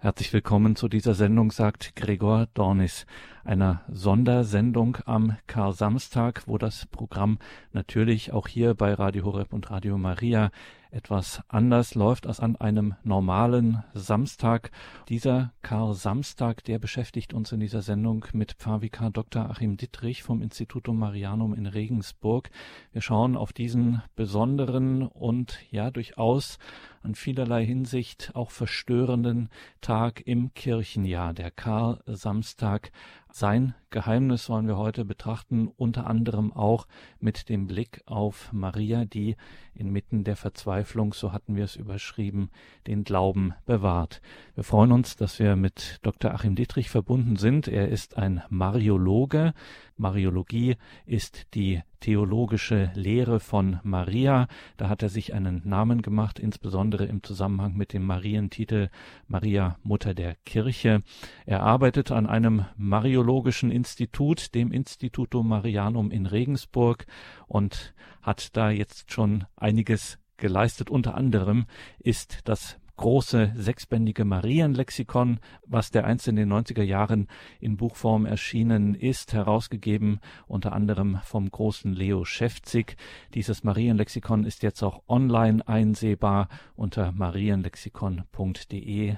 Herzlich willkommen zu dieser Sendung, sagt Gregor Dornis, einer Sondersendung am Kar-Samstag, wo das Programm natürlich auch hier bei Radio Horeb und Radio Maria etwas anders läuft als an einem normalen Samstag. Dieser Kar-Samstag, der beschäftigt uns in dieser Sendung mit Pfarrvikar Dr. Achim Dittrich vom Institutum Marianum in Regensburg. Wir schauen auf diesen besonderen und ja durchaus an vielerlei Hinsicht auch verstörenden Tag im Kirchenjahr, der Kar-Samstag. Sein Geheimnis wollen wir heute betrachten, unter anderem auch mit dem Blick auf Maria, die inmitten der Verzweiflung, so hatten wir es überschrieben, den Glauben bewahrt. Wir freuen uns, dass wir mit Dr. Achim Dietrich verbunden sind. Er ist ein Mariologe. Mariologie ist die theologische Lehre von Maria. Da hat er sich einen Namen gemacht, insbesondere im Zusammenhang mit dem Marientitel Maria Mutter der Kirche. Er arbeitet an einem mariologischen Institut, dem Institutum Marianum in Regensburg und hat da jetzt schon einiges geleistet. Unter anderem ist das große sechsbändige Marienlexikon, was der einst in den 90er Jahren in Buchform erschienen ist, herausgegeben unter anderem vom großen Leo Schäfzig. Dieses Marienlexikon ist jetzt auch online einsehbar unter marienlexikon.de.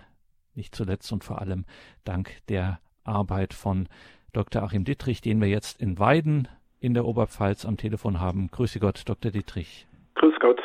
Nicht zuletzt und vor allem dank der Arbeit von Dr. Achim Dittrich, den wir jetzt in Weiden in der Oberpfalz am Telefon haben. Grüße Gott, Dr. Dittrich. Grüß Gott.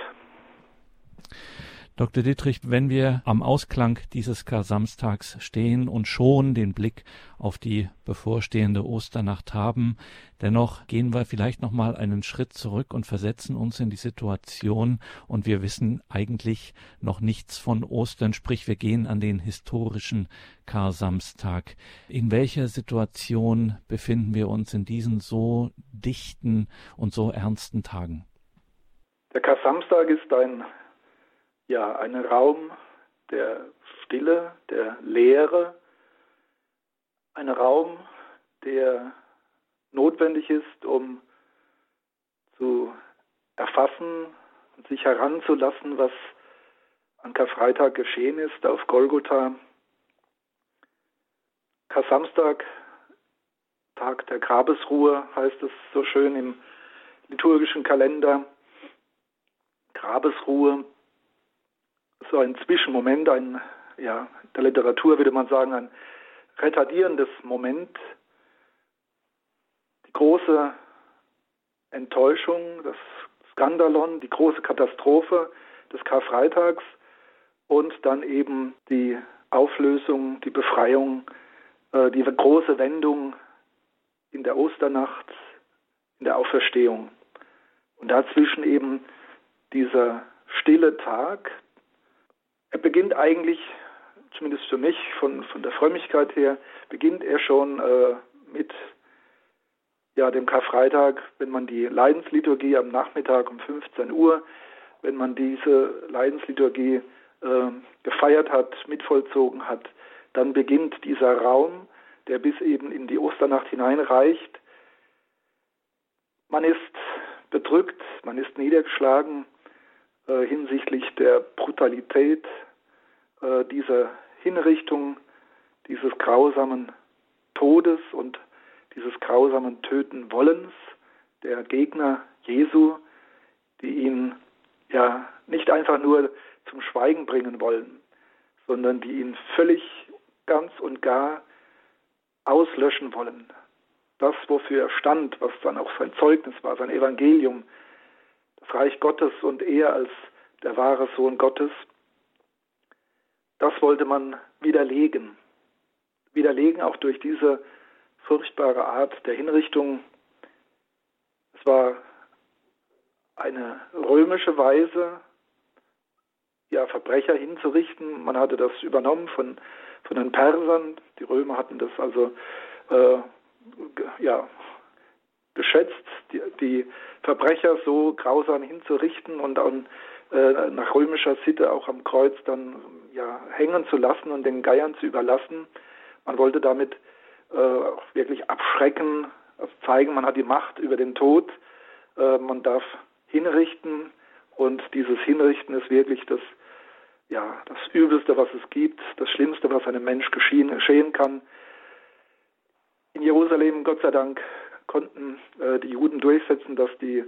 Dr. Dittrich, wenn wir am Ausklang dieses Kar-Samstags stehen und schon den Blick auf die bevorstehende Osternacht haben, dennoch gehen wir vielleicht noch mal einen Schritt zurück und versetzen uns in die Situation und wir wissen eigentlich noch nichts von Ostern, sprich wir gehen an den historischen Kar-Samstag. In welcher Situation befinden wir uns in diesen so dichten und so ernsten Tagen? Der Kar-Samstag ist ein ja, ein Raum der Stille, der Leere, ein Raum, der notwendig ist, um zu erfassen und sich heranzulassen, was an Karfreitag geschehen ist auf Golgotha. Kar-Samstag, Tag der Grabesruhe, heißt es so schön im liturgischen Kalender. Grabesruhe, so ein Zwischenmoment, ein, ja, der Literatur würde man sagen, ein retardierendes Moment. Die große Enttäuschung, das Skandalon, die große Katastrophe des Karfreitags und dann eben die Auflösung, die Befreiung, äh, die große Wendung in der Osternacht, in der Auferstehung. Und dazwischen eben dieser stille Tag, er beginnt eigentlich, zumindest für mich, von, von der Frömmigkeit her, beginnt er schon äh, mit ja, dem Karfreitag, wenn man die Leidensliturgie am Nachmittag um 15 Uhr, wenn man diese Leidensliturgie äh, gefeiert hat, mitvollzogen hat, dann beginnt dieser Raum, der bis eben in die Osternacht hineinreicht. Man ist bedrückt, man ist niedergeschlagen äh, hinsichtlich der Brutalität äh, dieser Hinrichtung, dieses grausamen Todes und dieses grausamen Töten Wollens der Gegner Jesu, die ihn ja nicht einfach nur zum Schweigen bringen wollen, sondern die ihn völlig ganz und gar auslöschen wollen. Das, wofür er stand, was dann auch sein Zeugnis war, sein Evangelium, das Reich Gottes und er als der wahre Sohn Gottes, das wollte man widerlegen. Widerlegen auch durch diese furchtbare Art der Hinrichtung. Es war eine römische Weise, ja, Verbrecher hinzurichten. Man hatte das übernommen von, von den Persern. Die Römer hatten das also äh, ja, geschätzt, die, die, Verbrecher so grausam hinzurichten und dann äh, nach römischer Sitte auch am Kreuz dann ja, hängen zu lassen und den Geiern zu überlassen. Man wollte damit äh, auch wirklich abschrecken, zeigen, man hat die Macht über den Tod, äh, man darf hinrichten und dieses Hinrichten ist wirklich das ja, das Übelste, was es gibt, das Schlimmste, was einem Mensch geschehen, geschehen kann. In Jerusalem, Gott sei Dank, konnten äh, die Juden durchsetzen, dass die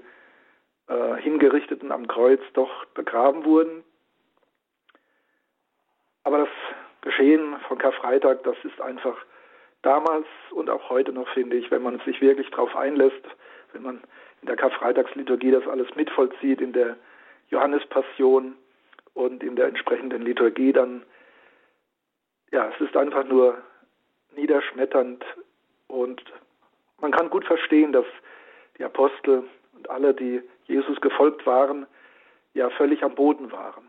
äh, Hingerichteten am Kreuz doch begraben wurden. Aber das Geschehen von Karfreitag, das ist einfach damals und auch heute noch, finde ich, wenn man sich wirklich darauf einlässt, wenn man in der Karfreitagsliturgie das alles mitvollzieht, in der Johannespassion und in der entsprechenden Liturgie, dann, ja, es ist einfach nur niederschmetternd und man kann gut verstehen, dass die Apostel und alle, die Jesus gefolgt waren, ja völlig am Boden waren.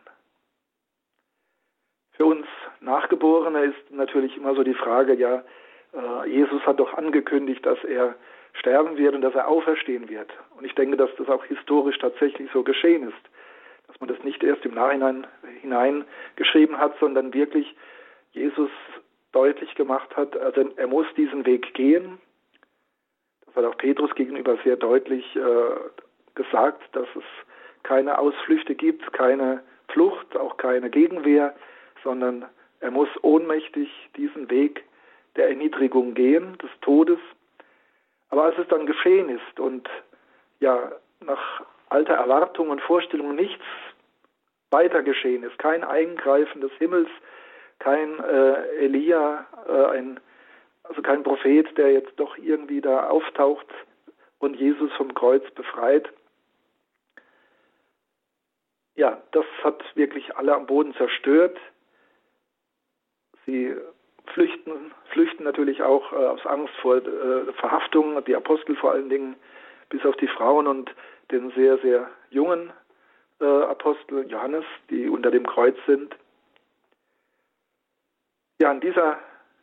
Für uns Nachgeborene ist natürlich immer so die Frage, ja, äh, Jesus hat doch angekündigt, dass er sterben wird und dass er auferstehen wird. Und ich denke, dass das auch historisch tatsächlich so geschehen ist, dass man das nicht erst im Nachhinein hineingeschrieben hat, sondern wirklich Jesus deutlich gemacht hat, also er muss diesen Weg gehen. Hat auch Petrus gegenüber sehr deutlich äh, gesagt, dass es keine Ausflüchte gibt, keine Flucht, auch keine Gegenwehr, sondern er muss ohnmächtig diesen Weg der Erniedrigung gehen, des Todes. Aber als es dann geschehen ist und ja nach alter Erwartung und Vorstellung nichts weiter geschehen ist, kein Eingreifen des Himmels, kein äh, Elia, äh, ein, also kein Prophet, der jetzt doch irgendwie da auftaucht und Jesus vom Kreuz befreit. Ja, das hat wirklich alle am Boden zerstört. Sie flüchten, flüchten natürlich auch äh, aus Angst vor äh, Verhaftung, die Apostel vor allen Dingen, bis auf die Frauen und den sehr, sehr jungen äh, Apostel Johannes, die unter dem Kreuz sind. Ja, in dieser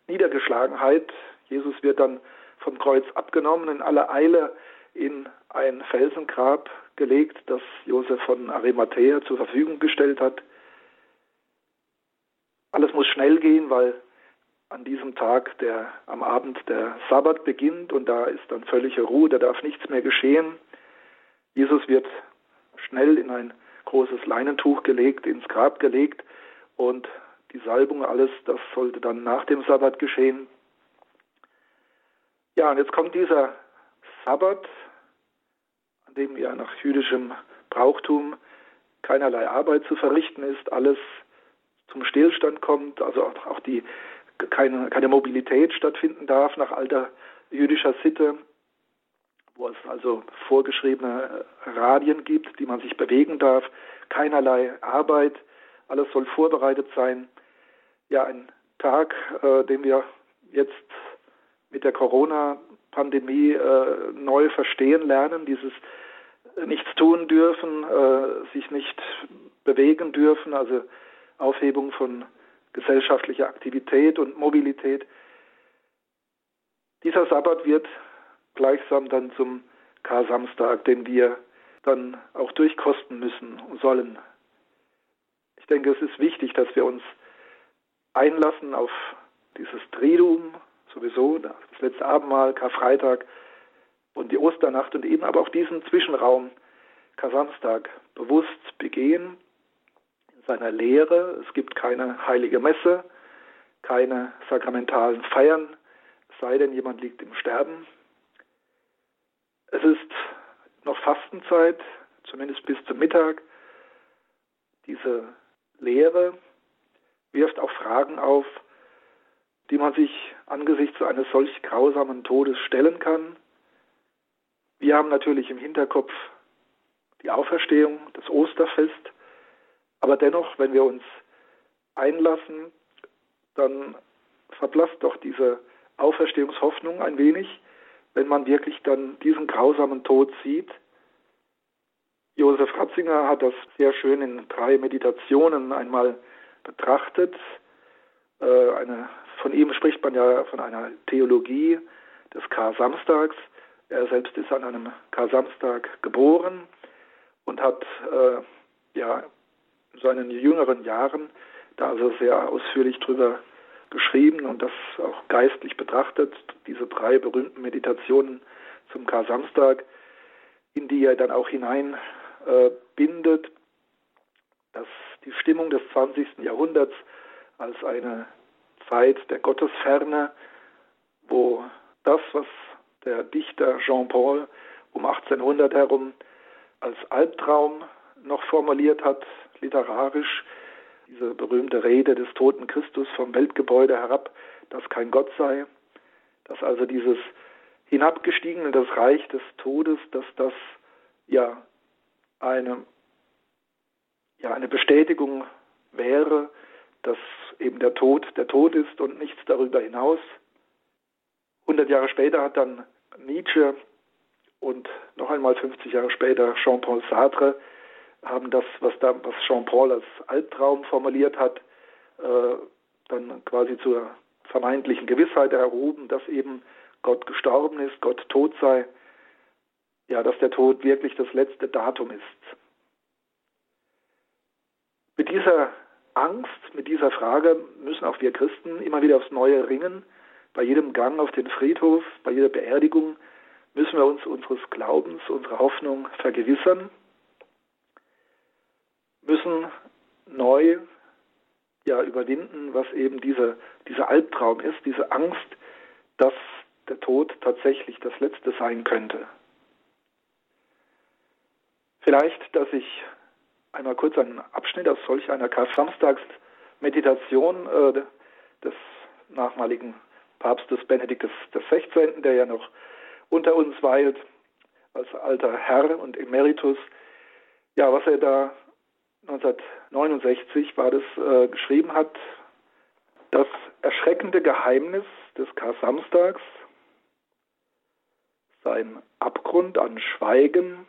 Niedergeschlagenheit, Jesus wird dann vom Kreuz abgenommen, in aller Eile in ein Felsengrab gelegt, das Josef von Arimathea zur Verfügung gestellt hat. Alles muss schnell gehen, weil an diesem Tag, der am Abend der Sabbat beginnt und da ist dann völlige Ruhe, da darf nichts mehr geschehen. Jesus wird schnell in ein großes Leinentuch gelegt, ins Grab gelegt und die Salbung, alles, das sollte dann nach dem Sabbat geschehen. Ja, und jetzt kommt dieser Sabbat, an dem ja nach jüdischem Brauchtum keinerlei Arbeit zu verrichten ist, alles zum Stillstand kommt, also auch, die keine, keine Mobilität stattfinden darf nach alter jüdischer Sitte, wo es also vorgeschriebene Radien gibt, die man sich bewegen darf, keinerlei Arbeit, alles soll vorbereitet sein. Ja, ein Tag, äh, den wir jetzt mit der Corona-Pandemie äh, neu verstehen lernen, dieses nichts tun dürfen, äh, sich nicht bewegen dürfen, also Aufhebung von gesellschaftlicher Aktivität und Mobilität. Dieser Sabbat wird gleichsam dann zum Kar-Samstag, den wir dann auch durchkosten müssen und sollen. Ich denke, es ist wichtig, dass wir uns einlassen auf dieses Triduum, sowieso, das letzte Abendmahl, Karfreitag und die Osternacht und eben aber auch diesen Zwischenraum, Kar-Samstag, bewusst begehen seiner Lehre. Es gibt keine heilige Messe, keine sakramentalen Feiern, sei denn, jemand liegt im Sterben. Es ist noch Fastenzeit, zumindest bis zum Mittag. Diese Lehre wirft auch Fragen auf, die man sich angesichts eines solch grausamen Todes stellen kann. Wir haben natürlich im Hinterkopf die Auferstehung, das Osterfest, aber dennoch, wenn wir uns einlassen, dann verblasst doch diese Auferstehungshoffnung ein wenig, wenn man wirklich dann diesen grausamen Tod sieht. Josef Ratzinger hat das sehr schön in drei Meditationen einmal betrachtet. Äh, eine, von ihm spricht man ja von einer Theologie des Kar-Samstags. Er selbst ist an einem Kar-Samstag geboren und hat äh, ja seinen jüngeren Jahren da also sehr ausführlich drüber geschrieben und das auch geistlich betrachtet, diese drei berühmten Meditationen zum Kar-Samstag, in die er dann auch hineinbindet. Äh, dass die Stimmung des 20. Jahrhunderts als eine Zeit der Gottesferne, wo das, was der Dichter Jean-Paul um 1800 herum als Albtraum noch formuliert hat, literarisch, diese berühmte Rede des toten Christus vom Weltgebäude herab, dass kein Gott sei, dass also dieses hinabgestiegene, das Reich des Todes, dass das ja eine, ja eine Bestätigung wäre, dass eben der Tod der Tod ist und nichts darüber hinaus. 100 Jahre später hat dann Nietzsche und noch einmal 50 Jahre später Jean-Paul Sartre haben das, was, da, was Jean-Paul als Albtraum formuliert hat, äh, dann quasi zur vermeintlichen Gewissheit erhoben, dass eben Gott gestorben ist, Gott tot sei, ja, dass der Tod wirklich das letzte Datum ist. Mit dieser Angst, mit dieser Frage müssen auch wir Christen immer wieder aufs Neue ringen. Bei jedem Gang auf den Friedhof, bei jeder Beerdigung müssen wir uns unseres Glaubens, unserer Hoffnung vergewissern, müssen neu ja überwinden, was eben diese, dieser Albtraum ist, diese Angst, dass der Tod tatsächlich das Letzte sein könnte. Vielleicht, dass ich einmal kurz einen Abschnitt aus solch einer Karfreitagsmeditation äh, des nachmaligen Papstes Benediktes XVI., der ja noch unter uns weilt, als alter Herr und Emeritus, ja, was er da 1969 war das äh, geschrieben hat, das erschreckende Geheimnis des Kar-Samstags, sein Abgrund an Schweigen,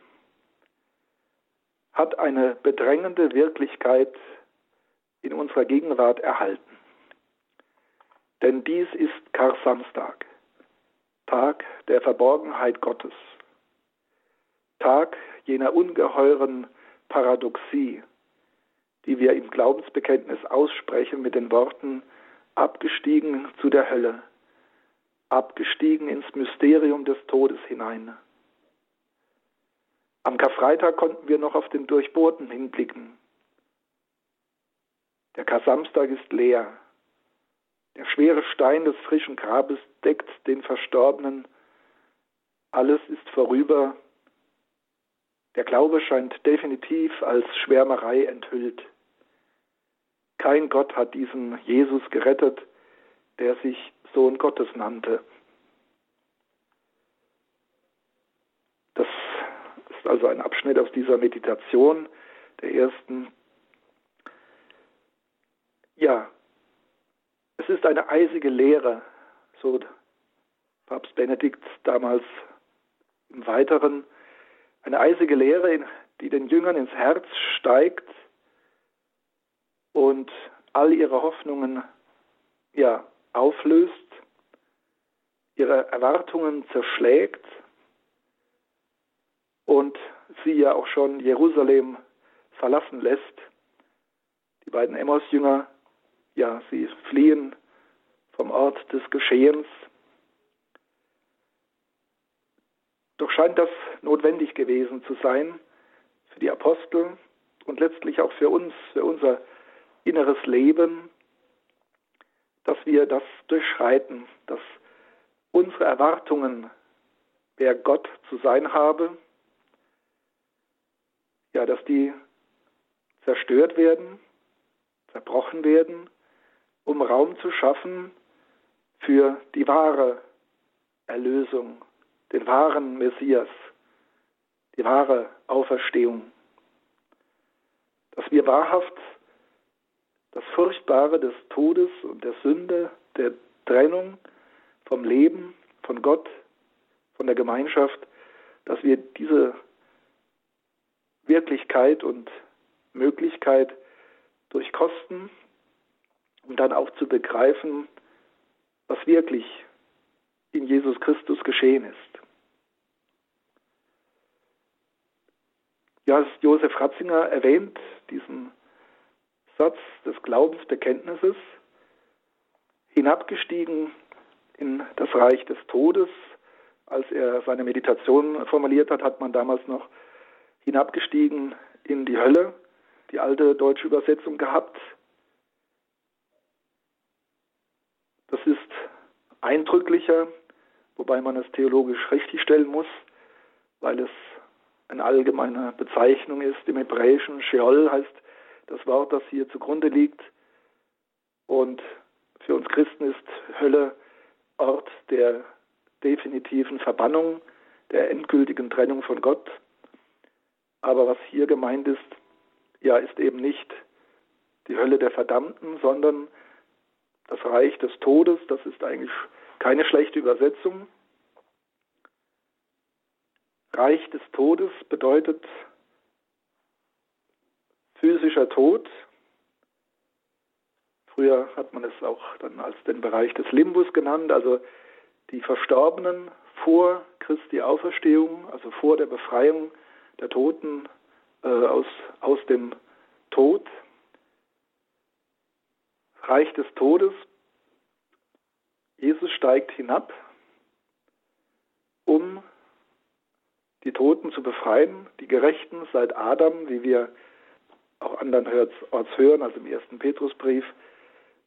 hat eine bedrängende Wirklichkeit in unserer Gegenwart erhalten. Denn dies ist Kar-Samstag, Tag der Verborgenheit Gottes, Tag jener ungeheuren Paradoxie, die wir im Glaubensbekenntnis aussprechen mit den Worten abgestiegen zu der Hölle, abgestiegen ins Mysterium des Todes hinein. Am Karfreitag konnten wir noch auf den Durchbohrten hinblicken. Der Kar-Samstag ist leer. Der schwere Stein des frischen Grabes deckt den Verstorbenen. Alles ist vorüber. Der Glaube scheint definitiv als Schwärmerei enthüllt. Kein Gott hat diesen Jesus gerettet, der sich Sohn Gottes nannte. Das also ein Abschnitt aus dieser Meditation der ersten. Ja, es ist eine eisige Lehre, so Papst Benedikt damals im Weiteren, eine eisige Lehre, die den Jüngern ins Herz steigt und all ihre Hoffnungen ja, auflöst, ihre Erwartungen zerschlägt und sie ja auch schon Jerusalem verlassen lässt. Die beiden Emmaus-Jünger, ja, sie fliehen vom Ort des Geschehens. Doch scheint das notwendig gewesen zu sein für die Apostel und letztlich auch für uns, für unser inneres Leben, dass wir das durchschreiten, dass unsere Erwartungen, wer Gott zu sein habe, ja, dass die zerstört werden, zerbrochen werden, um Raum zu schaffen für die wahre Erlösung, den wahren Messias, die wahre Auferstehung. Dass wir wahrhaft das Furchtbare des Todes und der Sünde, der Trennung vom Leben, von Gott, von der Gemeinschaft, dass wir diese Wirklichkeit und Möglichkeit durchkosten, um dann auch zu begreifen, was wirklich in Jesus Christus geschehen ist. Ja, Josef Ratzinger erwähnt diesen Satz des Glaubensbekenntnisses, hinabgestiegen in das Reich des Todes. Als er seine Meditation formuliert hat, hat man damals noch hinabgestiegen in die Hölle. die alte deutsche Übersetzung gehabt. Das ist eindrücklicher, wobei man es theologisch richtigstellen muss, weil es eine allgemeine Bezeichnung ist. Im Hebräischen Sheol heißt das Wort, das hier zugrunde liegt. Und für uns Christen ist Hölle Ort der definitiven Verbannung, der endgültigen Trennung von Gott. Aber was hier gemeint ist, ja, ist eben nicht die Hölle der Verdammten, sondern das Reich des Todes. Das ist eigentlich keine schlechte Übersetzung. Reich des Todes bedeutet physischer Tod. Früher hat man es auch dann als den Bereich des Limbus genannt, also die Verstorbenen vor Christi Auferstehung, also vor der Befreiung der Toten äh, aus, aus dem Tod. Reich des Todes. Jesus steigt hinab, um die Toten zu befreien, die Gerechten seit Adam, wie wir auch andernorts hören, also im ersten Petrusbrief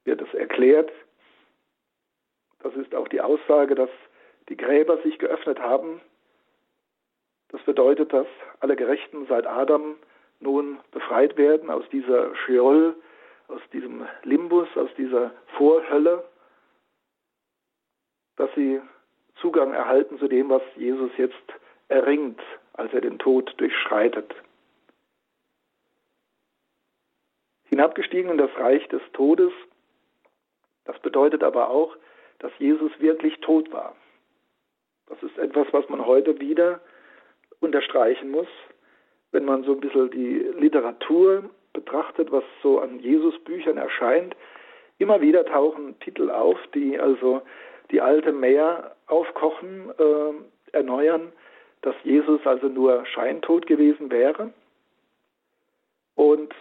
wird es erklärt. Das ist auch die Aussage, dass die Gräber sich geöffnet haben. Das bedeutet, dass alle Gerechten seit Adam nun befreit werden aus dieser Sheol, aus diesem Limbus, aus dieser Vorhölle, dass sie Zugang erhalten zu dem, was Jesus jetzt erringt, als er den Tod durchschreitet. Hinabgestiegen in das Reich des Todes, das bedeutet aber auch, dass Jesus wirklich tot war. Das ist etwas, was man heute wieder unterstreichen muss, wenn man so ein bisschen die Literatur betrachtet, was so an Jesus-Büchern erscheint. Immer wieder tauchen Titel auf, die also die alte Meer aufkochen, äh, erneuern, dass Jesus also nur scheintot gewesen wäre und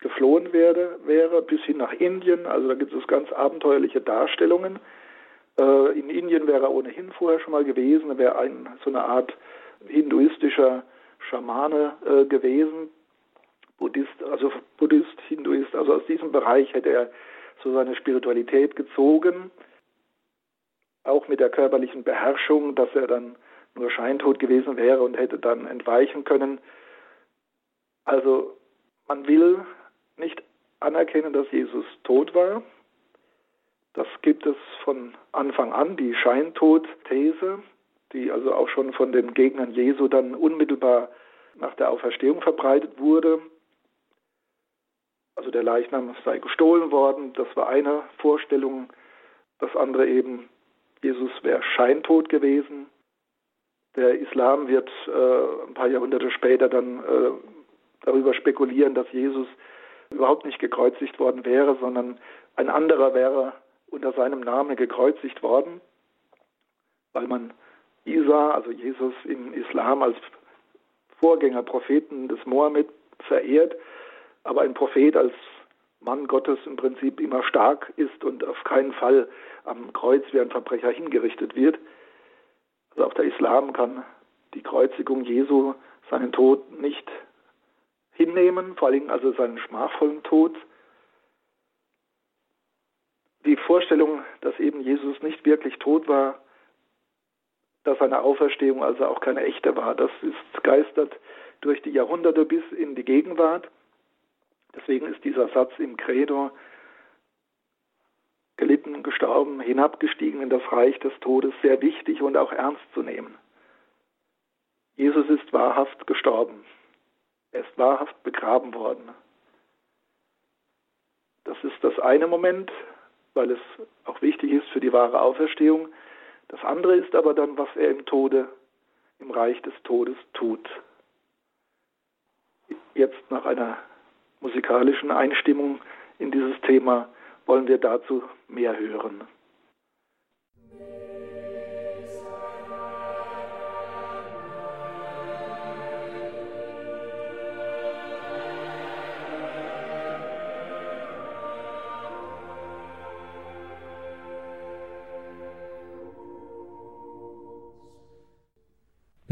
geflohen werde, wäre bis hin nach Indien. Also da gibt es ganz abenteuerliche Darstellungen. Äh, in Indien wäre er ohnehin vorher schon mal gewesen, er wäre ein, so eine Art hinduistischer Schamane äh, gewesen, Buddhist, also Buddhist, Hinduist, also aus diesem Bereich hätte er so seine Spiritualität gezogen, auch mit der körperlichen Beherrschung, dass er dann nur scheintot gewesen wäre und hätte dann entweichen können. Also man will nicht anerkennen, dass Jesus tot war. Das gibt es von Anfang an, die Scheintod-These, die also auch schon von den Gegnern Jesu dann unmittelbar nach der Auferstehung verbreitet wurde. Also der Leichnam sei gestohlen worden, das war eine Vorstellung. Das andere eben, Jesus wäre scheintot gewesen. Der Islam wird äh, ein paar Jahrhunderte später dann äh, darüber spekulieren, dass Jesus überhaupt nicht gekreuzigt worden wäre, sondern ein anderer wäre unter seinem Namen gekreuzigt worden, weil man Isa, also Jesus im Islam als Vorgänger Propheten des Mohammed verehrt, aber ein Prophet als Mann Gottes im Prinzip immer stark ist und auf keinen Fall am Kreuz wie ein Verbrecher hingerichtet wird. Also auch der Islam kann die Kreuzigung Jesu, seinen Tod nicht hinnehmen, vor allem also seinen schmachvollen Tod. Die Vorstellung, dass eben Jesus nicht wirklich tot war, dass seine Auferstehung also auch keine echte war, das ist geistert durch die Jahrhunderte bis in die Gegenwart. Deswegen ist dieser Satz im Credo gelitten, gestorben, hinabgestiegen in das Reich des Todes sehr wichtig und auch ernst zu nehmen. Jesus ist wahrhaft gestorben. Er ist wahrhaft begraben worden. Das ist das eine Moment, weil es auch wichtig ist für die wahre Auferstehung. Das andere ist aber dann, was er im Tode, im Reich des Todes tut. Jetzt nach einer musikalischen Einstimmung in dieses Thema wollen wir dazu mehr hören.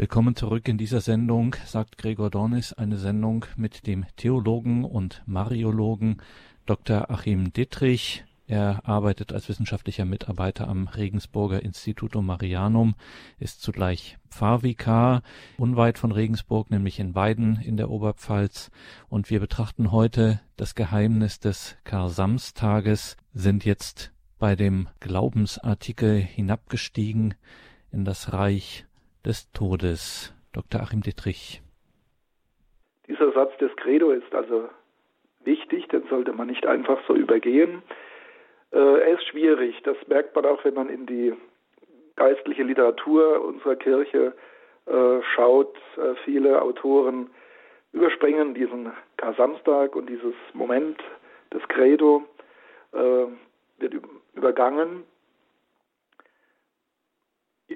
Willkommen zurück in dieser Sendung, sagt Gregor Dornis, eine Sendung mit dem Theologen und Mariologen Dr. Achim Dittrich. Er arbeitet als wissenschaftlicher Mitarbeiter am Regensburger Institutum Marianum, ist zugleich Pfarrvikar unweit von Regensburg, nämlich in Weiden in der Oberpfalz. Und wir betrachten heute das Geheimnis des Kar-Samstages, sind jetzt bei dem Glaubensartikel hinabgestiegen in das Reich des Todes. Dr. Achim Dittrich. Dieser Satz des Credo ist also wichtig, den sollte man nicht einfach so übergehen. Äh, er ist schwierig, das merkt man auch, wenn man in die geistliche Literatur unserer Kirche äh, schaut. Äh, viele Autoren überspringen diesen Kar-Samstag und dieses Moment des Credo wird übergangen.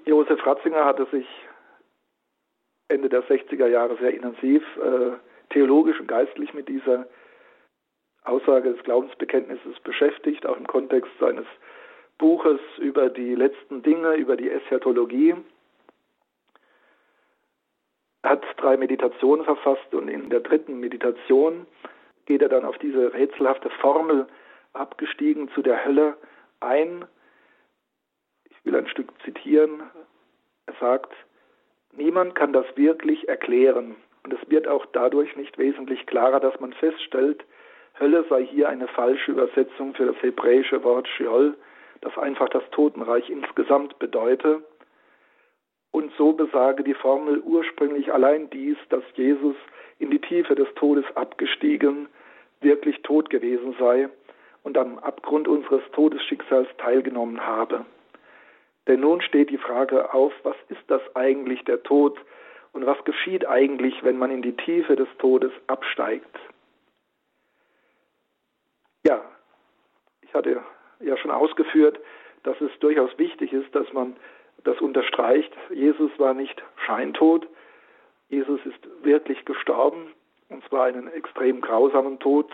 Josef Ratzinger hatte sich Ende der 60er Jahre sehr intensiv äh, theologisch und geistlich mit dieser Aussage des Glaubensbekenntnisses beschäftigt, auch im Kontext seines Buches über die letzten Dinge, über die Eschatologie. Er hat drei Meditationen verfasst und in der dritten Meditation geht er dann auf diese rätselhafte Formel abgestiegen zu der Hölle ein, will ein Stück zitieren. Er sagt, niemand kann das wirklich erklären. Und es wird auch dadurch nicht wesentlich klarer, dass man feststellt, Hölle sei hier eine falsche Übersetzung für das hebräische Wort Sheol, das einfach das Totenreich insgesamt bedeute. Und so besage die Formel ursprünglich allein dies, dass Jesus in die Tiefe des Todes abgestiegen, wirklich tot gewesen sei und am Abgrund unseres Todesschicksals teilgenommen habe. Denn nun steht die Frage auf, was ist das eigentlich der Tod und was geschieht eigentlich, wenn man in die Tiefe des Todes absteigt? Ja, ich hatte ja schon ausgeführt, dass es durchaus wichtig ist, dass man das unterstreicht. Jesus war nicht scheintot. Jesus ist wirklich gestorben, und zwar einen extrem grausamen Tod.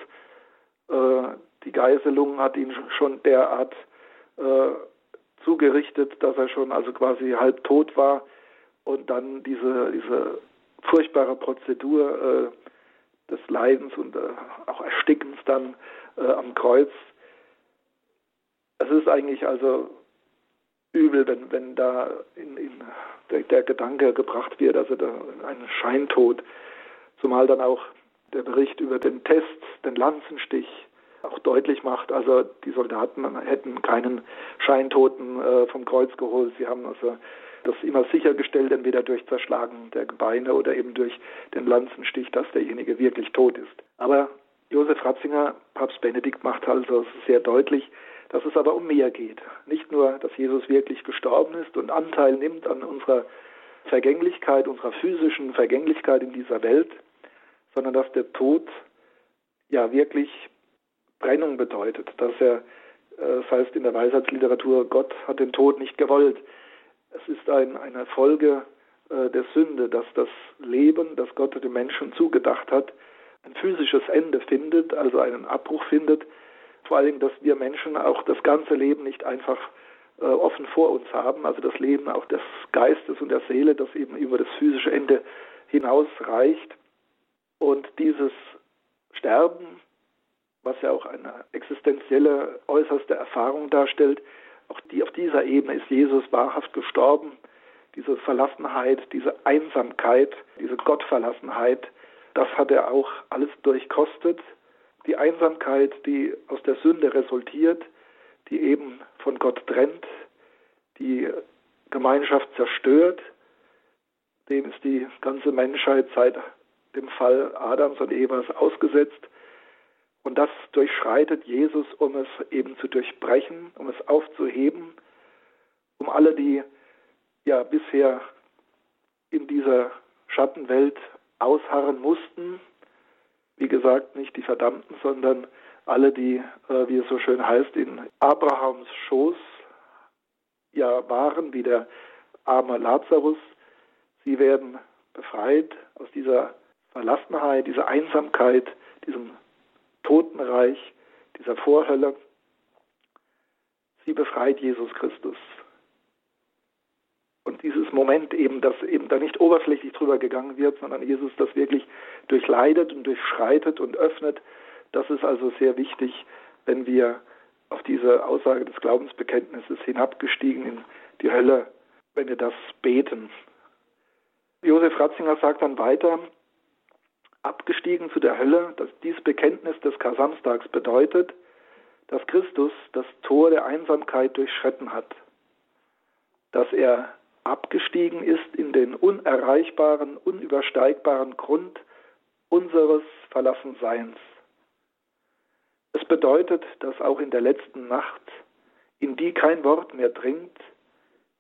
Äh, die Geiselung hat ihn schon derart äh, zugerichtet, dass er schon also quasi halb tot war und dann diese, diese furchtbare Prozedur äh, des Leidens und äh, auch Erstickens dann äh, am Kreuz. Es ist eigentlich also übel, wenn, wenn da in, in der, der, Gedanke gebracht wird, also da ein Scheintod, zumal dann auch der Bericht über den Test, den Lanzenstich, auch deutlich macht, also die Soldaten hätten keinen Scheintoten äh, vom Kreuz geholt. Sie haben also das immer sichergestellt, entweder durch Zerschlagen der Gebeine oder eben durch den Lanzenstich, dass derjenige wirklich tot ist. Aber Josef Ratzinger, Papst Benedikt, macht also sehr deutlich, dass es aber um mehr geht. Nicht nur, dass Jesus wirklich gestorben ist und Anteil nimmt an unserer Vergänglichkeit, unserer physischen Vergänglichkeit in dieser Welt, sondern dass der Tod ja wirklich Trennung bedeutet, dass er, äh, das heißt in der Weisheitsliteratur, Gott hat den Tod nicht gewollt. Es ist ein, eine Folge äh, der Sünde, dass das Leben, das Gott dem Menschen zugedacht hat, ein physisches Ende findet, also einen Abbruch findet. Vor Dingen, dass wir Menschen auch das ganze Leben nicht einfach äh, offen vor uns haben, also das Leben auch des Geistes und der Seele, das eben über das physische Ende hinausreicht. Und dieses Sterben, was ja auch eine existenzielle, äußerste Erfahrung darstellt. Auch die, auf dieser Ebene ist Jesus wahrhaft gestorben. Diese Verlassenheit, diese Einsamkeit, diese Gottverlassenheit, das hat er auch alles durchkostet. Die Einsamkeit, die aus der Sünde resultiert, die eben von Gott trennt, die Gemeinschaft zerstört, dem ist die ganze Menschheit seit dem Fall Adams und Evas ausgesetzt. Und das durchschreitet Jesus, um es eben zu durchbrechen, um es aufzuheben, um alle, die ja bisher in dieser Schattenwelt ausharren mussten, wie gesagt, nicht die Verdammten, sondern alle, die, äh, wie es so schön heißt, in Abrahams Schoß ja waren, wie der arme Lazarus, sie werden befreit aus dieser Verlassenheit, dieser Einsamkeit, diesem Totenreich, dieser Vorhölle. Sie befreit Jesus Christus. Und dieses Moment eben, dass eben da nicht oberflächlich drüber gegangen wird, sondern Jesus das wirklich durchleidet und durchschreitet und öffnet. Das ist also sehr wichtig, wenn wir auf diese Aussage des Glaubensbekenntnisses hinabgestiegen in die Hölle, wenn wir das beten. Josef Ratzinger sagt dann weiter, abgestiegen zu der Hölle, dass dieses Bekenntnis des Kar-Samstags bedeutet, dass Christus das Tor der Einsamkeit durchschritten hat, dass er abgestiegen ist in den unerreichbaren, unübersteigbaren Grund unseres Verlassenseins. Es bedeutet, dass auch in der letzten Nacht, in die kein Wort mehr dringt,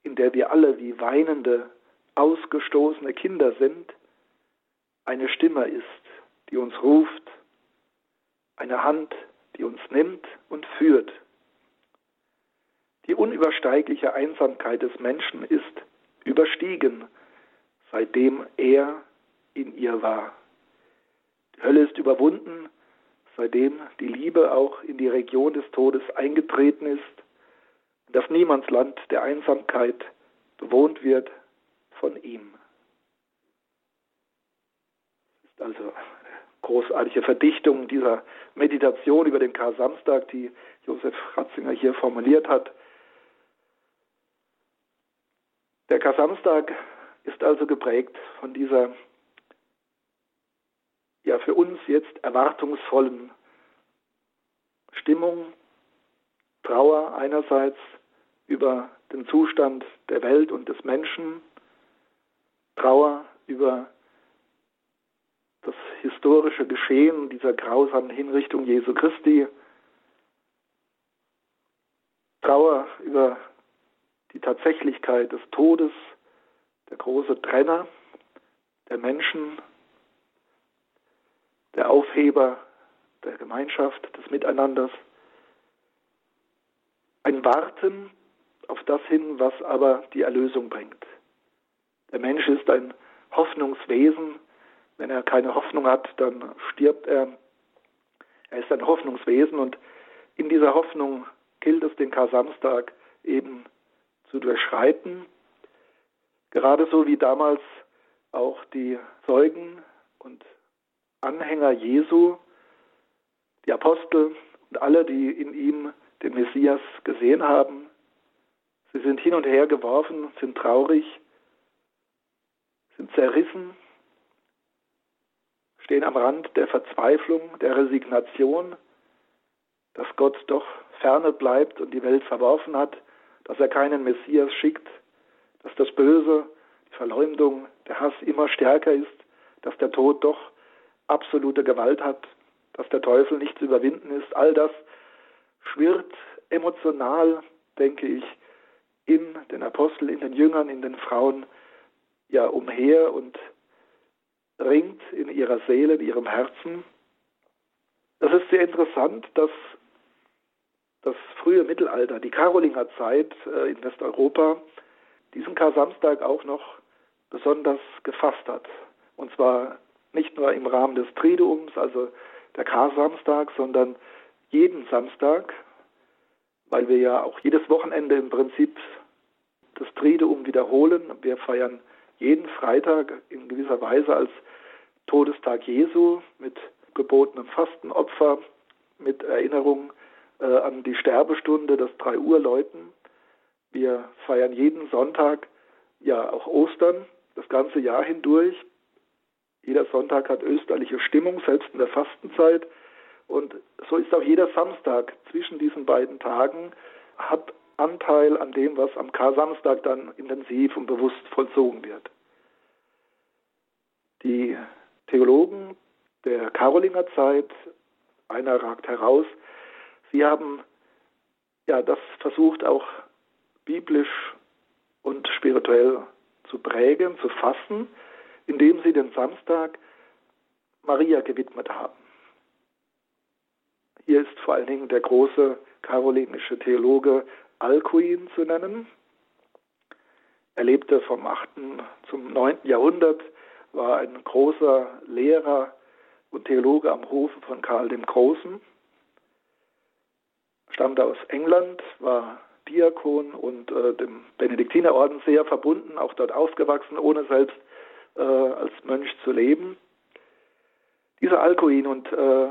in der wir alle wie weinende, ausgestoßene Kinder sind, eine Stimme ist, die uns ruft, eine Hand, die uns nimmt und führt. Die unübersteigliche Einsamkeit des Menschen ist überstiegen, seitdem er in ihr war. Die Hölle ist überwunden, seitdem die Liebe auch in die Region des Todes eingetreten ist und das Niemandsland der Einsamkeit bewohnt wird von ihm. Das ist also großartige Verdichtung dieser Meditation über den Kar-Samstag, die Josef Ratzinger hier formuliert hat. Der Kar-Samstag ist also geprägt von dieser ja für uns jetzt erwartungsvollen Stimmung, Trauer einerseits über den Zustand der Welt und des Menschen, Trauer über das historische Geschehen dieser grausamen Hinrichtung Jesu Christi, Trauer über die Tatsächlichkeit des Todes, der große Trenner der Menschen der Aufheber der Gemeinschaft, des Miteinanders. Ein Warten auf das hin, was aber die Erlösung bringt. Der Mensch ist ein Hoffnungswesen. Wenn er keine Hoffnung hat, dann stirbt er. Er ist ein Hoffnungswesen und in dieser Hoffnung gilt es, den Kar-Samstag eben zu durchschreiten. Gerade so wie damals auch die Zeugen und Anhänger Jesu, die Apostel und alle, die in ihm den Messias gesehen haben. Sie sind hin und her geworfen, sind traurig, sind zerrissen, stehen am Rand der Verzweiflung, der Resignation, dass Gott doch ferne bleibt und die Welt verworfen hat, dass er keinen Messias schickt, dass das Böse, die Verleumdung, der Hass immer stärker ist, dass der Tod doch absolute Gewalt hat, dass der Teufel nicht zu überwinden ist. All das schwirrt emotional, denke ich, in den Aposteln, in den Jüngern, in den Frauen ja umher und ringt in ihrer Seele, in ihrem Herzen. Das ist sehr interessant, dass das frühe Mittelalter, die Karolingerzeit äh, in Westeuropa, diesen Kar-Samstag auch noch besonders gefasst hat. Und zwar nicht nur im Rahmen des Triduums, also der Kar-Samstag, sondern jeden Samstag, weil wir ja auch jedes Wochenende im Prinzip das Triduum wiederholen. Wir feiern jeden Freitag in gewisser Weise als Todestag Jesu mit gebotenem Fastenopfer, mit Erinnerung äh, an die Sterbestunde, das 3 Uhr läuten. Wir feiern jeden Sonntag ja auch Ostern, das ganze Jahr hindurch. Jeder Sonntag hat österliche Stimmung, selbst in der Fastenzeit. Und so ist auch jeder Samstag zwischen diesen beiden Tagen, hat Anteil an dem, was am Kar-Samstag dann intensiv und bewusst vollzogen wird. Die Theologen der Karolinger Zeit, einer ragt heraus, sie haben ja das versucht auch biblisch und spirituell zu prägen, zu fassen indem sie den Samstag Maria gewidmet haben. Hier ist vor allen Dingen der große karolingische Theologe Alcuin zu nennen. Er lebte vom 8. zum 9. Jahrhundert, war ein großer Lehrer und Theologe am Hofe von Karl dem Großen, stammte aus England, war Diakon und äh, dem Benediktinerorden sehr verbunden, auch dort aufgewachsen, ohne selbst äh, als Mönch zu leben. Dieser Alkuin und äh,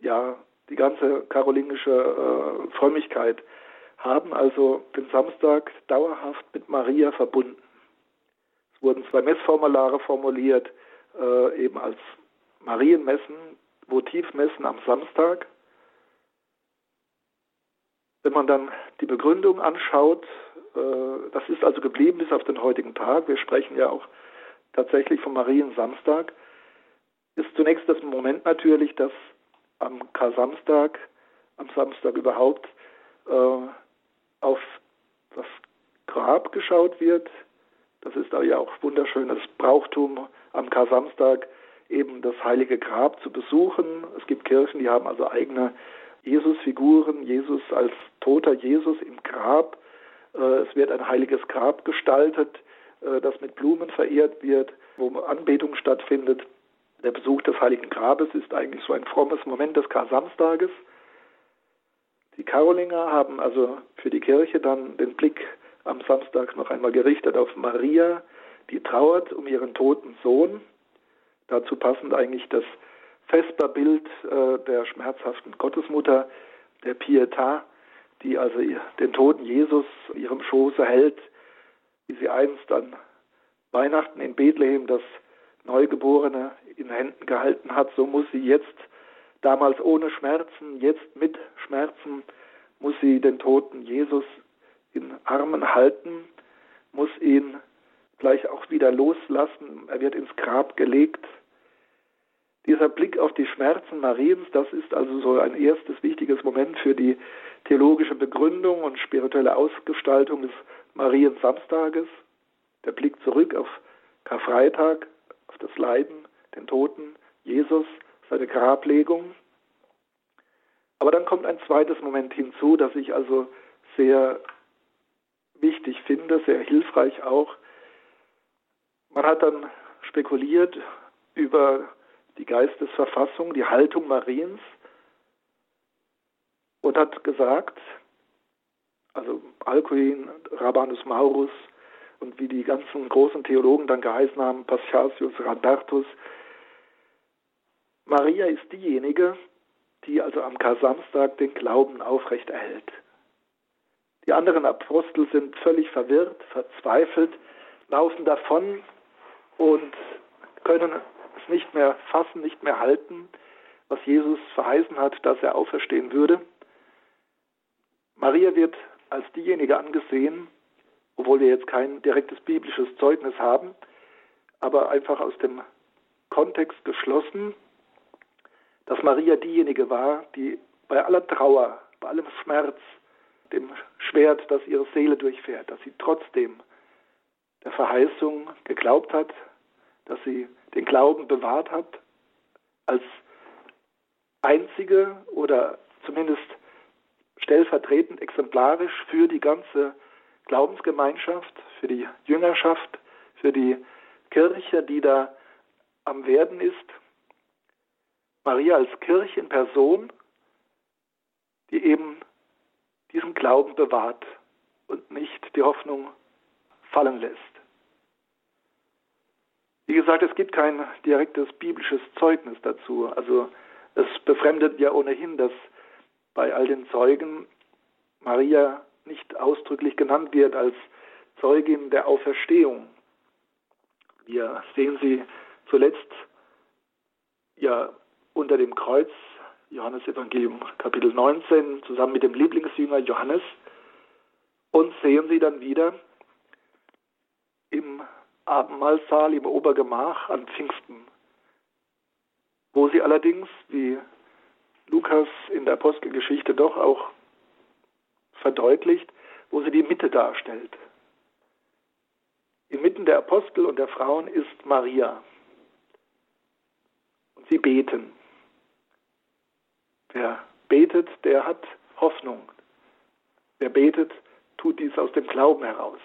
ja, die ganze karolingische äh, Frömmigkeit haben also den Samstag dauerhaft mit Maria verbunden. Wurden zwei Messformulare formuliert, äh, eben als Marienmessen, Votivmessen am Samstag. Wenn man dann die Begründung anschaut, äh, das ist also geblieben bis auf den heutigen Tag. Wir sprechen ja auch tatsächlich vom Mariensamstag. Ist zunächst das Moment natürlich, dass am Kar-Samstag, am Samstag überhaupt, äh, auf das Grab geschaut wird. Das ist da ja auch wunderschönes Brauchtum am Kar-Samstag, eben das heilige Grab zu besuchen. Es gibt Kirchen, die haben also eigene Jesus-Figuren, Jesus als toter Jesus im Grab. Äh, es wird ein heiliges Grab gestaltet, äh, das mit Blumen verehrt wird, wo Anbetung stattfindet. Der Besuch des heiligen Grabes ist eigentlich so ein frommes Moment des Kar-Samstages. Die Karolinger haben also für die Kirche dann den Blick am Samstag noch einmal gerichtet auf Maria, die trauert um ihren toten Sohn. Dazu passend eigentlich das Vesperbild äh, der schmerzhaften Gottesmutter, der Pietà, die also den toten Jesus ihrem Schoße hält, wie sie einst an Weihnachten in Bethlehem das Neugeborene in Händen gehalten hat, so muss sie jetzt, damals ohne Schmerzen, jetzt mit Schmerzen, muss sie den toten Jesus in Armen halten, muss ihn gleich auch wieder loslassen. Er wird ins Grab gelegt dieser Blick auf die Schmerzen Mariens, das ist also so ein erstes wichtiges Moment für die theologische Begründung und spirituelle Ausgestaltung des Mariensamstages. Der Blick zurück auf Karfreitag, auf das Leiden, den Toten, Jesus, seine Grablegung. Aber dann kommt ein zweites Moment hinzu, das ich also sehr wichtig finde, sehr hilfreich auch. Man hat dann spekuliert über die Geistesverfassung, die Haltung Mariens und hat gesagt, also Alcuin, Rabanus Maurus und wie die ganzen großen Theologen dann geheißen haben, Paschasius, Randartus, Maria ist diejenige, die also am Kar-Samstag den Glauben aufrechterhält. Die anderen Apostel sind völlig verwirrt, verzweifelt, laufen davon und können es nicht mehr fassen, nicht mehr halten, was Jesus verheißen hat, dass er auferstehen würde. Maria wird als diejenige angesehen, obwohl wir jetzt kein direktes biblisches Zeugnis haben, aber einfach aus dem Kontext geschlossen, dass Maria diejenige war, die bei aller Trauer, bei allem Schmerz, dem Schwert, das ihre Seele durchfährt, dass sie trotzdem der Verheißung geglaubt hat, dass sie den Glauben bewahrt hat, als einzige oder zumindest stellvertretend exemplarisch für die ganze Glaubensgemeinschaft, für die Jüngerschaft, für die Kirche, die da am Werden ist. Maria als Kirche in Person, die eben diesen Glauben bewahrt und nicht die Hoffnung fallen lässt. Wie gesagt, es gibt kein direktes biblisches Zeugnis dazu. Also es befremdet ja ohnehin, dass bei all den Zeugen Maria nicht ausdrücklich genannt wird als Zeugin der Auferstehung. Wir sehen sie zuletzt ja unter dem Kreuz, Johannes Evangelium Kapitel 19, zusammen mit dem Lieblingsjünger Johannes und sehen sie dann wieder im Abendmahlsaal im Obergemach an Pfingsten, wo sie allerdings, wie Lukas in der Apostelgeschichte doch auch verdeutlicht, wo sie die Mitte darstellt. Inmitten der Apostel und der Frauen ist Maria. Und sie beten. Wer betet, der hat Hoffnung. Wer betet, tut dies aus dem Glauben heraus.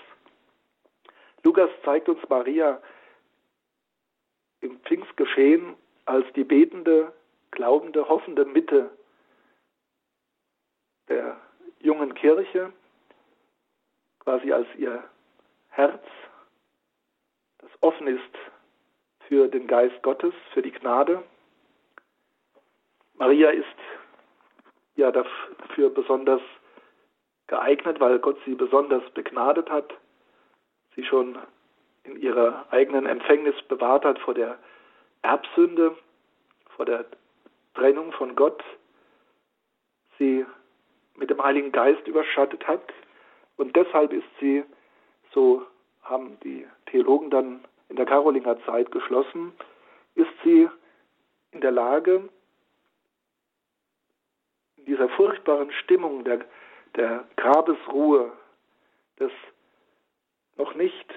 Lukas zeigt uns Maria im Pfingstgeschehen als die betende, glaubende, hoffende Mitte der jungen Kirche, quasi als ihr Herz, das offen ist für den Geist Gottes, für die Gnade. Maria ist ja dafür besonders geeignet, weil Gott sie besonders begnadet hat, sie schon in ihrer eigenen Empfängnis bewahrt hat vor der Erbsünde, vor der Trennung von Gott, sie mit dem Heiligen Geist überschattet hat. Und deshalb ist sie, so haben die Theologen dann in der Karolinger Zeit geschlossen, ist sie in der Lage, in dieser furchtbaren Stimmung der, der Grabesruhe, des noch nicht,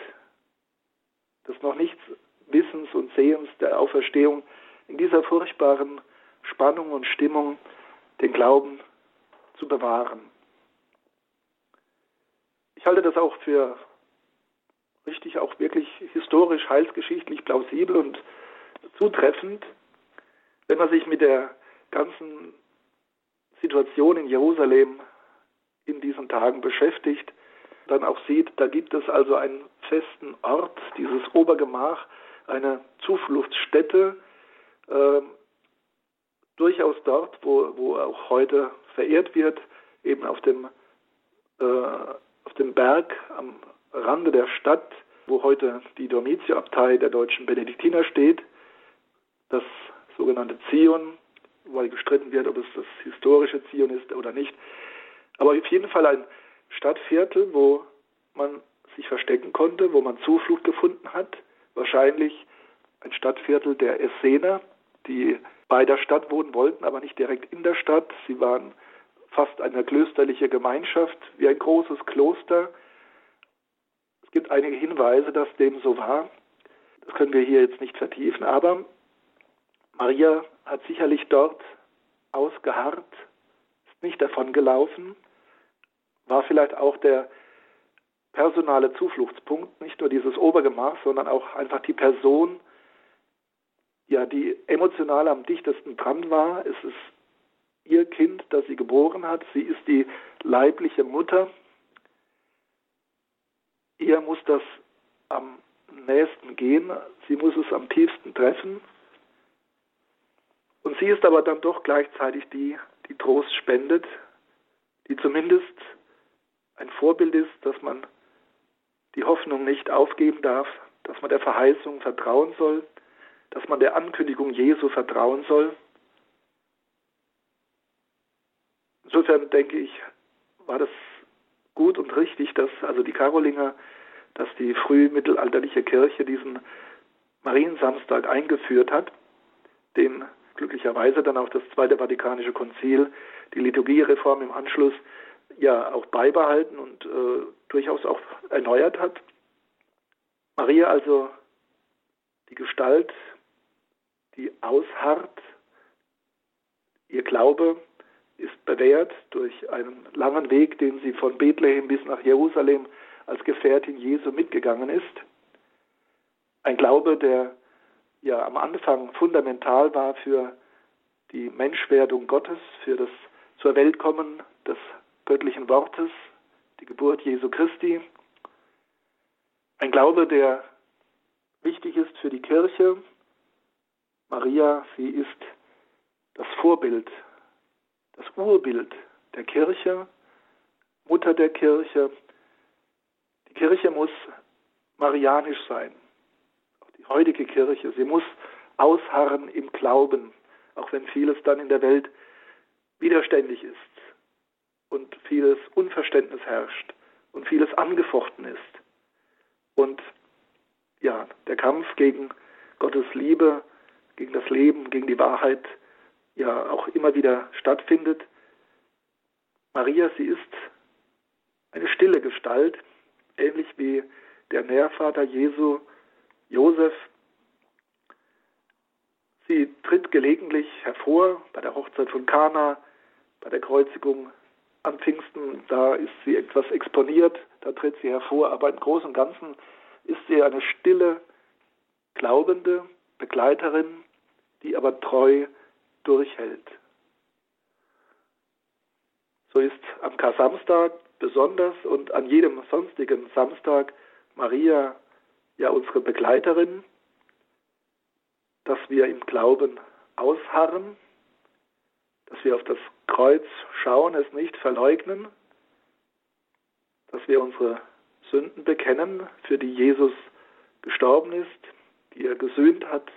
des noch nicht Wissens und Sehens der Auferstehung, in dieser furchtbaren Spannung und Stimmung den Glauben zu bewahren. Ich halte das auch für richtig, auch wirklich historisch, heilsgeschichtlich plausibel und zutreffend, wenn man sich mit der ganzen Situation in Jerusalem in diesen Tagen beschäftigt, dann auch sieht, da gibt es also einen festen Ort, dieses Obergemach, eine Zufluchtsstätte, äh, durchaus dort, wo, wo auch heute verehrt wird, eben auf dem, äh, auf dem Berg am Rande der Stadt, wo heute die Dormitio-Abtei der deutschen Benediktiner steht, das sogenannte Zion, weil gestritten wird, ob es das historische Zion ist oder nicht. Aber auf jeden Fall ein Stadtviertel, wo man sich verstecken konnte, wo man Zuflucht gefunden hat. Wahrscheinlich ein Stadtviertel der Essener, die bei der Stadt wohnen wollten, aber nicht direkt in der Stadt. Sie waren fast eine klösterliche Gemeinschaft, wie ein großes Kloster. Es gibt einige Hinweise, dass dem so war. Das können wir hier jetzt nicht vertiefen, aber Maria hat sicherlich dort ausgeharrt, ist nicht davon gelaufen, war vielleicht auch der personale Zufluchtspunkt, nicht nur dieses Obergemach, sondern auch einfach die Person, ja, die emotional am dichtesten dran war. Es ist ihr Kind, das sie geboren hat. Sie ist die leibliche Mutter. Ihr muss das am nächsten gehen. Sie muss es am tiefsten treffen. Und sie ist aber dann doch gleichzeitig die, die Trost spendet, die zumindest ein Vorbild ist, dass man die Hoffnung nicht aufgeben darf, dass man der Verheißung vertrauen soll, dass man der Ankündigung Jesu vertrauen soll. Insofern denke ich, war das gut und richtig, dass also die Karolinger, dass die frühmittelalterliche Kirche diesen Mariensamstag eingeführt hat, den glücklicherweise dann auch das Zweite Vatikanische Konzil, die Liturgiereform im Anschluss ja auch beibehalten und äh, durchaus auch erneuert hat. Maria also die Gestalt die ausharrt. Ihr Glaube ist bewährt durch einen langen Weg, den sie von Bethlehem bis nach Jerusalem als Gefährtin Jesu mitgegangen ist. Ein Glaube, der ja am Anfang fundamental war für die Menschwerdung Gottes, für das zur Weltkommen des göttlichen Wortes, die Geburt Jesu Christi. Ein Glaube, der wichtig ist für die Kirche, Maria, sie ist das Vorbild, das Urbild der Kirche, Mutter der Kirche. Die Kirche muss marianisch sein, heutige Kirche. Sie muss ausharren im Glauben, auch wenn vieles dann in der Welt widerständig ist und vieles Unverständnis herrscht und vieles angefochten ist. Und ja, der Kampf gegen Gottes Liebe gegen das Leben, gegen die Wahrheit ja auch immer wieder stattfindet. Maria, sie ist eine stille Gestalt, ähnlich wie der Nährvater Jesu, Josef. Sie tritt gelegentlich hervor bei der Hochzeit von Kana, bei der Kreuzigung am Pfingsten, da ist sie etwas exponiert, da tritt sie hervor, aber im Großen und Ganzen ist sie eine stille, glaubende Begleiterin die aber treu durchhält. So ist am Kar-Samstag besonders und an jedem sonstigen Samstag Maria ja unsere Begleiterin, dass wir im Glauben ausharren, dass wir auf das Kreuz schauen, es nicht verleugnen, dass wir unsere Sünden bekennen, für die Jesus gestorben ist, die er gesühnt hat,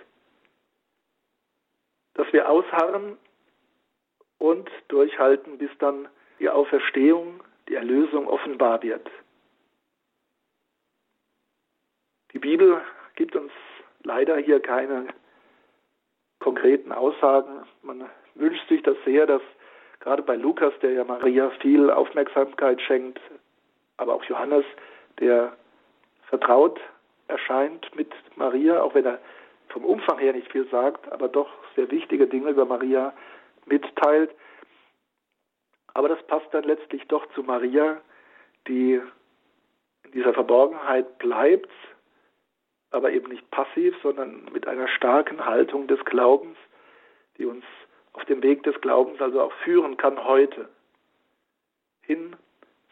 dass wir ausharren und durchhalten, bis dann die Auferstehung, die Erlösung offenbar wird. Die Bibel gibt uns leider hier keine konkreten Aussagen. Man wünscht sich das sehr, dass gerade bei Lukas, der ja Maria viel Aufmerksamkeit schenkt, aber auch Johannes, der vertraut erscheint mit Maria, auch wenn er vom Umfang her nicht viel sagt, aber doch sehr wichtige Dinge über Maria mitteilt. Aber das passt dann letztlich doch zu Maria, die in dieser Verborgenheit bleibt, aber eben nicht passiv, sondern mit einer starken Haltung des Glaubens, die uns auf dem Weg des Glaubens also auch führen kann heute hin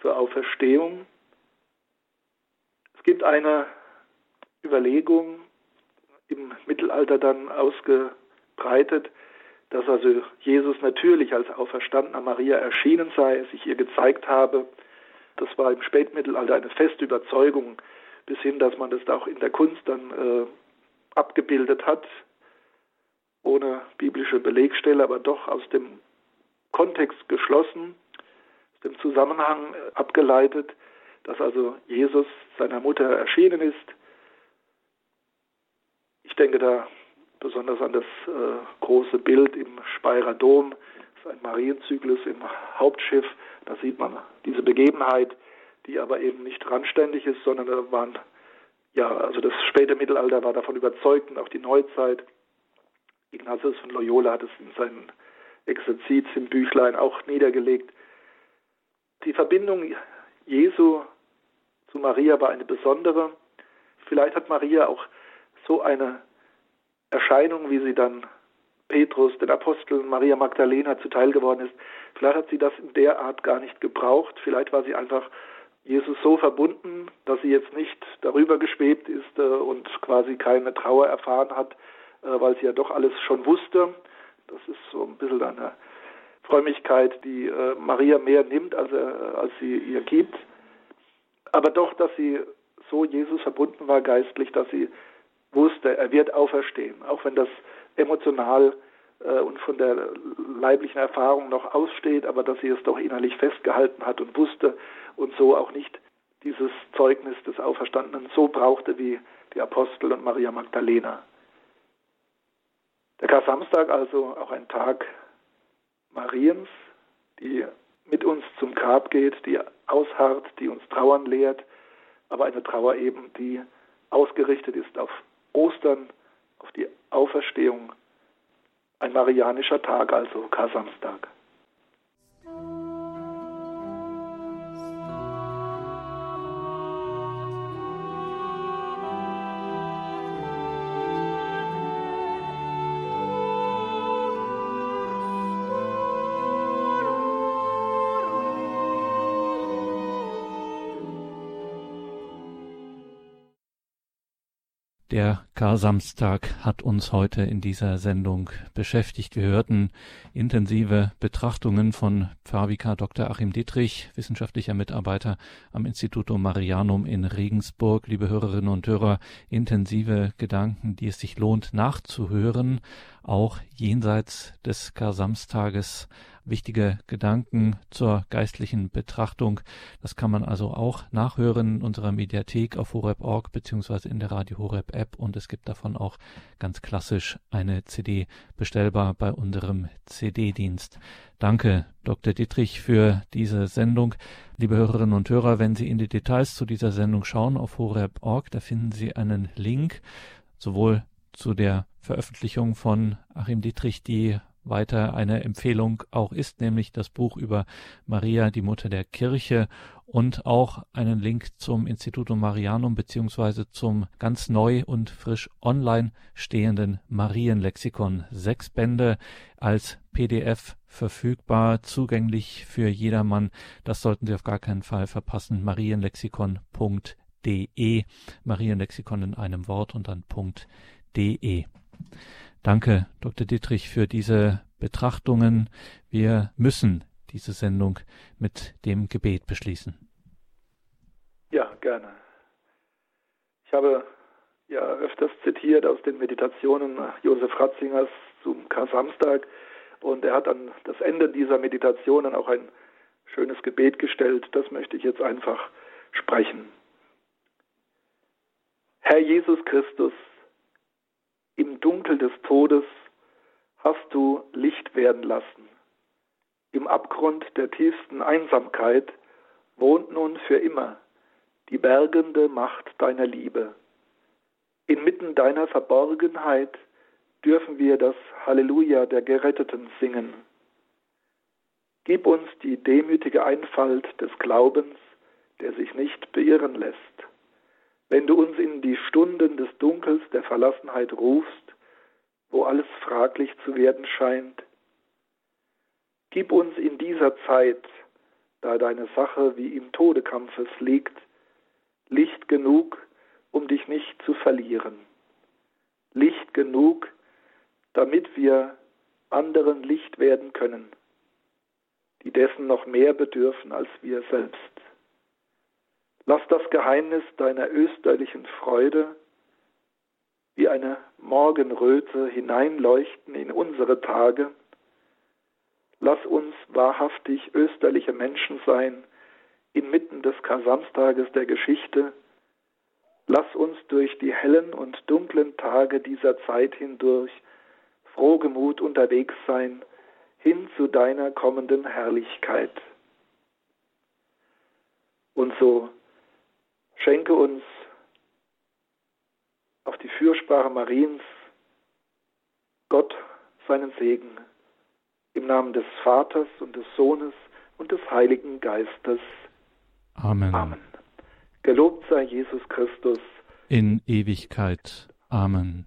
zur Auferstehung. Es gibt eine Überlegung im Mittelalter dann ausgebreitet, dass also Jesus natürlich als auferstandener Maria erschienen sei, sich ihr gezeigt habe. Das war im Spätmittelalter eine feste Überzeugung, bis hin, dass man das auch in der Kunst dann äh, abgebildet hat, ohne biblische Belegstelle, aber doch aus dem Kontext geschlossen, aus dem Zusammenhang äh, abgeleitet, dass also Jesus seiner Mutter erschienen ist. Ich denke da besonders an das äh, große Bild im Speyerer Dom, das ist ein Marienzyklus im Hauptschiff. Da sieht man diese Begebenheit, die aber eben nicht randständig ist, sondern da waren, ja, also das späte Mittelalter war davon überzeugt und auch die Neuzeit. Ignatius von Loyola hat es in seinen Exerzit im Büchlein auch niedergelegt. Die Verbindung Jesu zu Maria war eine besondere. Vielleicht hat Maria auch so eine Erscheinung, wie sie dann Petrus, den Aposteln, Maria Magdalena zuteil geworden ist, vielleicht hat sie das in der Art gar nicht gebraucht. Vielleicht war sie einfach Jesus so verbunden, dass sie jetzt nicht darüber geschwebt ist äh, und quasi keine Trauer erfahren hat, äh, weil sie ja doch alles schon wusste. Das ist so ein bisschen eine Frömmigkeit, die äh, Maria mehr nimmt, als, als sie ihr gibt. Aber doch, dass sie so Jesus verbunden war geistlich, dass sie wusste, er wird auferstehen, auch wenn das emotional und von der leiblichen Erfahrung noch aussteht, aber dass sie es doch innerlich festgehalten hat und wusste und so auch nicht dieses Zeugnis des Auferstandenen so brauchte wie die Apostel und Maria Magdalena. Der Kar-Samstag also auch ein Tag Mariens, die mit uns zum Grab geht, die ausharrt, die uns trauern lehrt, aber eine Trauer eben, die ausgerichtet ist auf Ostern, auf die Auferstehung. Ein marianischer Tag, also Kar-Samstag. Der Kar-Samstag hat uns heute in dieser Sendung beschäftigt. Wir hörten intensive Betrachtungen von Pfarrvikar Dr. Achim Dietrich, wissenschaftlicher Mitarbeiter am Instituto Marianum in Regensburg. Liebe Hörerinnen und Hörer, intensive Gedanken, die es sich lohnt nachzuhören, auch jenseits des Kar-Samstages wichtige Gedanken zur geistlichen Betrachtung. Das kann man also auch nachhören in unserer Mediathek auf horeb.org beziehungsweise in der Radio Horeb App und es gibt davon auch ganz klassisch eine CD bestellbar bei unserem CD-Dienst. Danke, Dr. Dietrich, für diese Sendung. Liebe Hörerinnen und Hörer, wenn Sie in die Details zu dieser Sendung schauen auf horeb.org, da finden Sie einen Link sowohl zu der Veröffentlichung von Achim Dietrich, die weiter eine Empfehlung auch ist, nämlich das Buch über Maria, die Mutter der Kirche und auch einen Link zum Institutum Marianum beziehungsweise zum ganz neu und frisch online stehenden Marienlexikon. Sechs Bände als PDF verfügbar, zugänglich für jedermann. Das sollten Sie auf gar keinen Fall verpassen. Marienlexikon.de. Marienlexikon in einem Wort und dann .de. Danke, Dr. Dietrich, für diese Betrachtungen. Wir müssen diese Sendung mit dem Gebet beschließen. Ja, gerne. Ich habe ja öfters zitiert aus den Meditationen Josef Ratzingers zum Kar-Samstag und er hat an das Ende dieser Meditationen auch ein schönes Gebet gestellt. Das möchte ich jetzt einfach sprechen. Herr Jesus Christus, im Dunkel des Todes hast du Licht werden lassen. Im Abgrund der tiefsten Einsamkeit wohnt nun für immer die bergende Macht deiner Liebe. Inmitten deiner Verborgenheit dürfen wir das Halleluja der Geretteten singen. Gib uns die demütige Einfalt des Glaubens, der sich nicht beirren lässt. Wenn du uns in die Stunden des Dunkels der Verlassenheit rufst, wo alles fraglich zu werden scheint, Gib uns in dieser Zeit, da deine Sache wie im Todekampfes liegt, Licht genug, um dich nicht zu verlieren. Licht genug, damit wir anderen Licht werden können, die dessen noch mehr bedürfen als wir selbst. Lass das Geheimnis deiner österlichen Freude wie eine Morgenröte hineinleuchten in unsere Tage, Lass uns wahrhaftig österliche Menschen sein, inmitten des Kasamstages der Geschichte. Lass uns durch die hellen und dunklen Tage dieser Zeit hindurch frohgemut unterwegs sein, hin zu deiner kommenden Herrlichkeit. Und so schenke uns auf die Fürsprache Mariens Gott seinen Segen im Namen des Vaters und des Sohnes und des Heiligen Geistes. Amen. Amen. Gelobt sei Jesus Christus. In Ewigkeit. Amen.